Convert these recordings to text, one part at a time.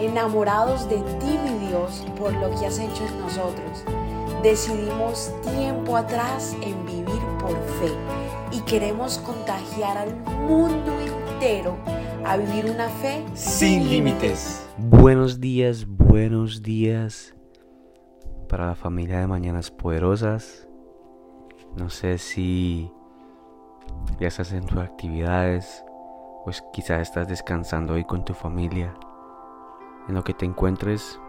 enamorados de ti, mi Dios, por lo que has hecho en nosotros. Decidimos tiempo atrás en vivir por fe y queremos contagiar al mundo entero a vivir una fe sin límites. Buenos días, buenos días para la familia de Mañanas Poderosas. No sé si ya estás en tus actividades, pues quizás estás descansando hoy con tu familia. En lo que te encuentres,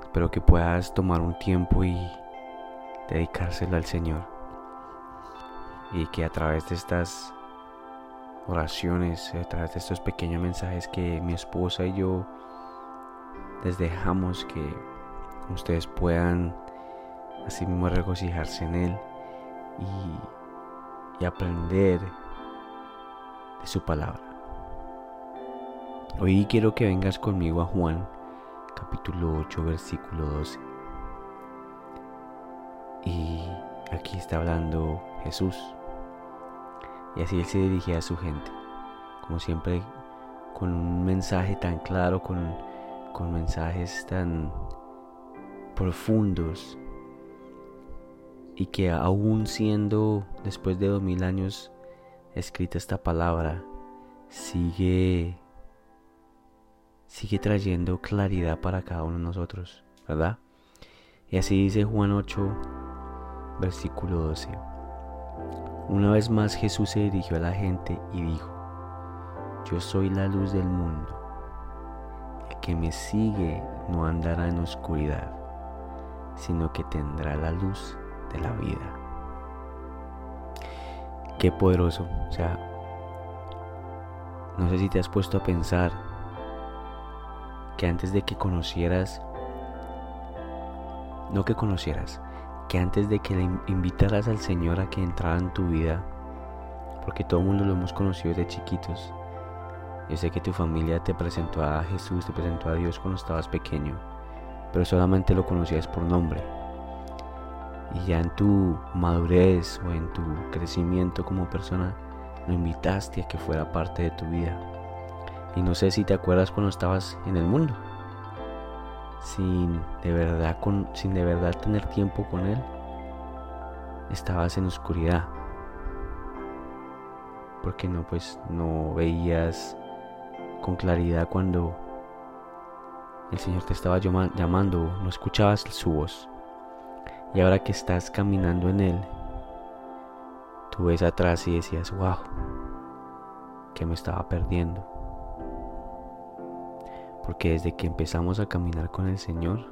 espero que puedas tomar un tiempo y dedicárselo al Señor. Y que a través de estas oraciones, a través de estos pequeños mensajes que mi esposa y yo les dejamos, que ustedes puedan así mismo regocijarse en Él y, y aprender de su palabra. Hoy quiero que vengas conmigo a Juan capítulo 8 versículo 12. Y aquí está hablando Jesús. Y así él se dirigía a su gente. Como siempre, con un mensaje tan claro, con, con mensajes tan profundos. Y que aún siendo después de dos mil años escrita esta palabra, sigue sigue trayendo claridad para cada uno de nosotros, ¿verdad? Y así dice Juan 8, versículo 12. Una vez más Jesús se dirigió a la gente y dijo, yo soy la luz del mundo. El que me sigue no andará en oscuridad, sino que tendrá la luz de la vida. Qué poderoso. O sea, no sé si te has puesto a pensar que antes de que conocieras, no que conocieras, que antes de que le invitaras al Señor a que entrara en tu vida, porque todo el mundo lo hemos conocido desde chiquitos. Yo sé que tu familia te presentó a Jesús, te presentó a Dios cuando estabas pequeño, pero solamente lo conocías por nombre. Y ya en tu madurez o en tu crecimiento como persona, lo invitaste a que fuera parte de tu vida. Y no sé si te acuerdas cuando estabas en el mundo, sin de verdad, con, sin de verdad tener tiempo con Él, estabas en oscuridad. Porque no, pues no veías con claridad cuando el Señor te estaba llamando, no escuchabas su voz. Y ahora que estás caminando en Él, tú ves atrás y decías, wow, que me estaba perdiendo. Porque desde que empezamos a caminar con el Señor,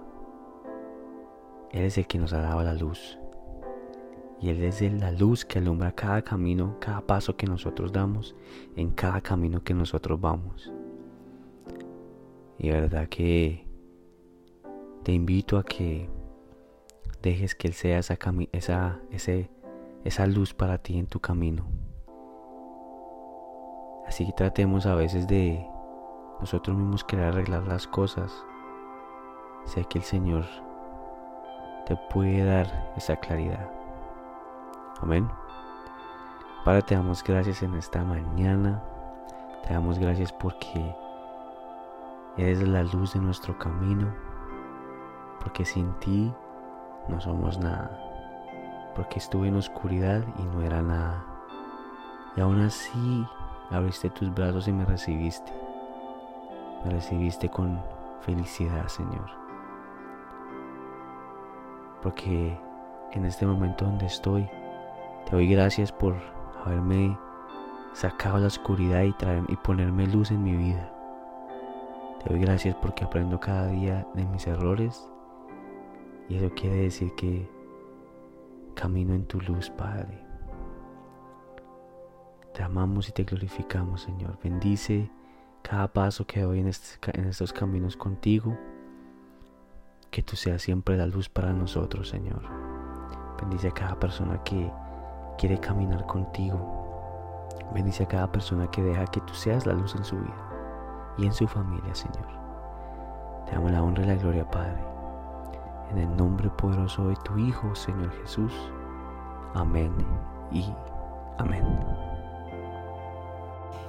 Él es el que nos ha dado la luz. Y Él es la luz que alumbra cada camino, cada paso que nosotros damos, en cada camino que nosotros vamos. Y verdad que te invito a que dejes que Él sea esa, esa luz para ti en tu camino. Así que tratemos a veces de nosotros mismos querer arreglar las cosas. Sé que el Señor te puede dar esa claridad. Amén. Padre, te damos gracias en esta mañana. Te damos gracias porque eres la luz de nuestro camino. Porque sin ti no somos nada. Porque estuve en oscuridad y no era nada. Y aún así abriste tus brazos y me recibiste. Me recibiste con felicidad, Señor. Porque en este momento donde estoy, te doy gracias por haberme sacado la oscuridad y, traer, y ponerme luz en mi vida. Te doy gracias porque aprendo cada día de mis errores y eso quiere decir que camino en tu luz, Padre. Te amamos y te glorificamos, Señor. Bendice cada paso que doy en, estos caminos contigo. Que tú seas siempre la luz para nosotros, Señor. Bendice a cada persona que quiere caminar contigo. Bendice a cada persona que deja que tú seas la luz en su vida y en su familia, Señor. Te amo la honra y la gloria, Padre. En el nombre poderoso de tu Hijo, Señor Jesús. Amén y amén.